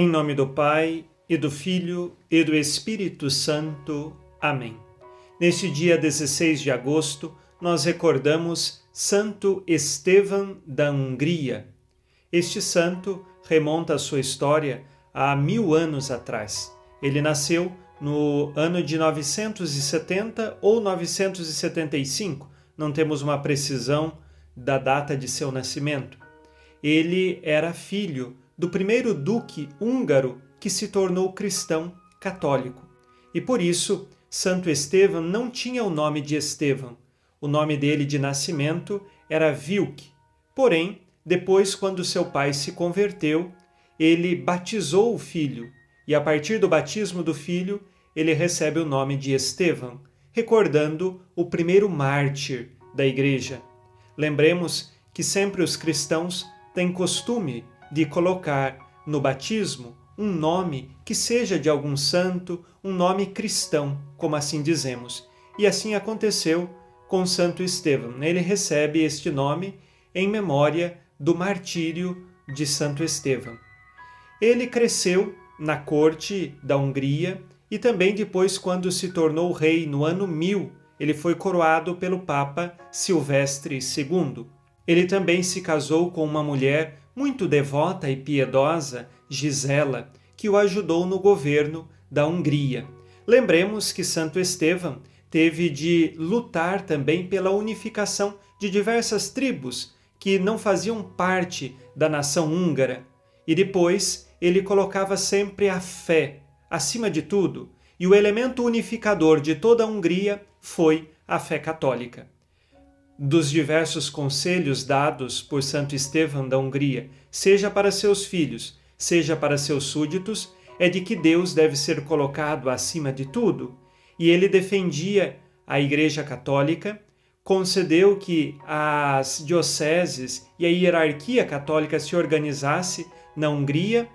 Em nome do Pai, e do Filho, e do Espírito Santo. Amém. Neste dia 16 de agosto, nós recordamos Santo Estevão da Hungria. Este santo remonta a sua história a mil anos atrás. Ele nasceu no ano de 970 ou 975, não temos uma precisão da data de seu nascimento. Ele era filho do primeiro duque húngaro que se tornou cristão católico. E por isso, Santo Estevão não tinha o nome de Estevão. O nome dele de nascimento era Vilk. Porém, depois, quando seu pai se converteu, ele batizou o filho, e a partir do batismo do filho, ele recebe o nome de Estevão, recordando o primeiro mártir da igreja. Lembremos que sempre os cristãos têm costume de colocar no batismo um nome que seja de algum santo, um nome cristão, como assim dizemos. E assim aconteceu com Santo Estevão. Ele recebe este nome em memória do martírio de Santo Estevão. Ele cresceu na corte da Hungria e também depois, quando se tornou rei no ano 1000, ele foi coroado pelo Papa Silvestre II. Ele também se casou com uma mulher muito devota e piedosa, Gisela, que o ajudou no governo da Hungria. Lembremos que Santo Estevão teve de lutar também pela unificação de diversas tribos que não faziam parte da nação húngara. E depois ele colocava sempre a fé acima de tudo, e o elemento unificador de toda a Hungria foi a fé católica dos diversos conselhos dados por Santo Estevão da Hungria, seja para seus filhos, seja para seus súditos, é de que Deus deve ser colocado acima de tudo, e ele defendia a Igreja Católica, concedeu que as dioceses e a hierarquia católica se organizasse na Hungria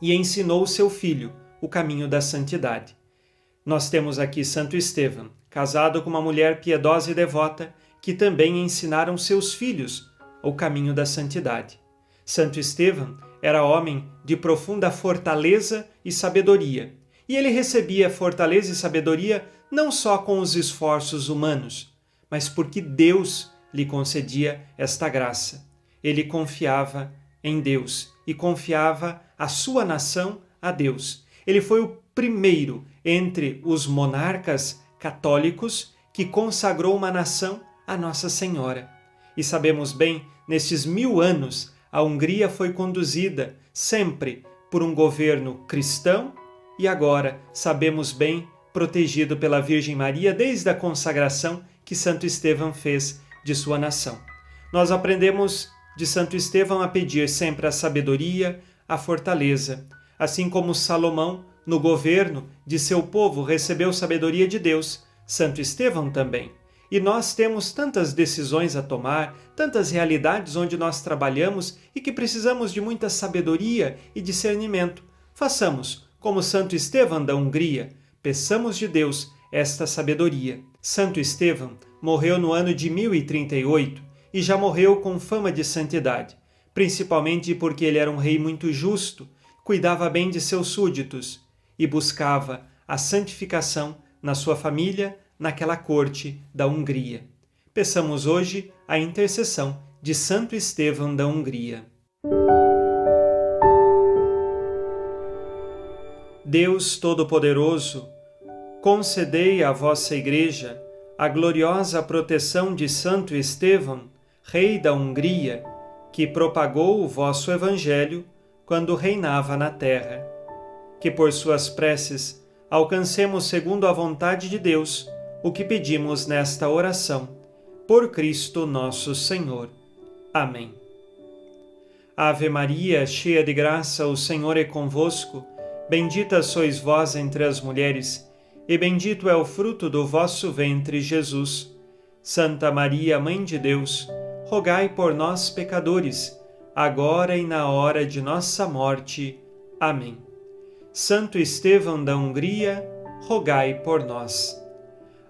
e ensinou seu filho o caminho da santidade. Nós temos aqui Santo Estevão, casado com uma mulher piedosa e devota, que também ensinaram seus filhos o caminho da santidade. Santo Estevão era homem de profunda fortaleza e sabedoria, e ele recebia fortaleza e sabedoria não só com os esforços humanos, mas porque Deus lhe concedia esta graça. Ele confiava em Deus e confiava a sua nação a Deus. Ele foi o primeiro entre os monarcas católicos que consagrou uma nação a Nossa Senhora. E sabemos bem, nestes mil anos, a Hungria foi conduzida sempre por um governo cristão e agora, sabemos bem, protegido pela Virgem Maria desde a consagração que Santo Estevão fez de sua nação. Nós aprendemos de Santo Estevão a pedir sempre a sabedoria, a fortaleza, assim como Salomão, no governo de seu povo, recebeu sabedoria de Deus, Santo Estevão também. E nós temos tantas decisões a tomar, tantas realidades onde nós trabalhamos e que precisamos de muita sabedoria e discernimento. Façamos como Santo Estevão da Hungria, peçamos de Deus esta sabedoria. Santo Estevão morreu no ano de 1038 e já morreu com fama de santidade, principalmente porque ele era um rei muito justo, cuidava bem de seus súditos e buscava a santificação na sua família naquela corte da Hungria. Peçamos hoje a intercessão de Santo Estevão da Hungria. Deus Todo-Poderoso, concedei à vossa Igreja a gloriosa proteção de Santo Estevão, rei da Hungria, que propagou o vosso Evangelho quando reinava na terra. Que por suas preces alcancemos, segundo a vontade de Deus, o que pedimos nesta oração. Por Cristo nosso Senhor. Amém. Ave Maria, cheia de graça, o Senhor é convosco. Bendita sois vós entre as mulheres, e bendito é o fruto do vosso ventre, Jesus. Santa Maria, Mãe de Deus, rogai por nós, pecadores, agora e na hora de nossa morte. Amém. Santo Estevão da Hungria, rogai por nós.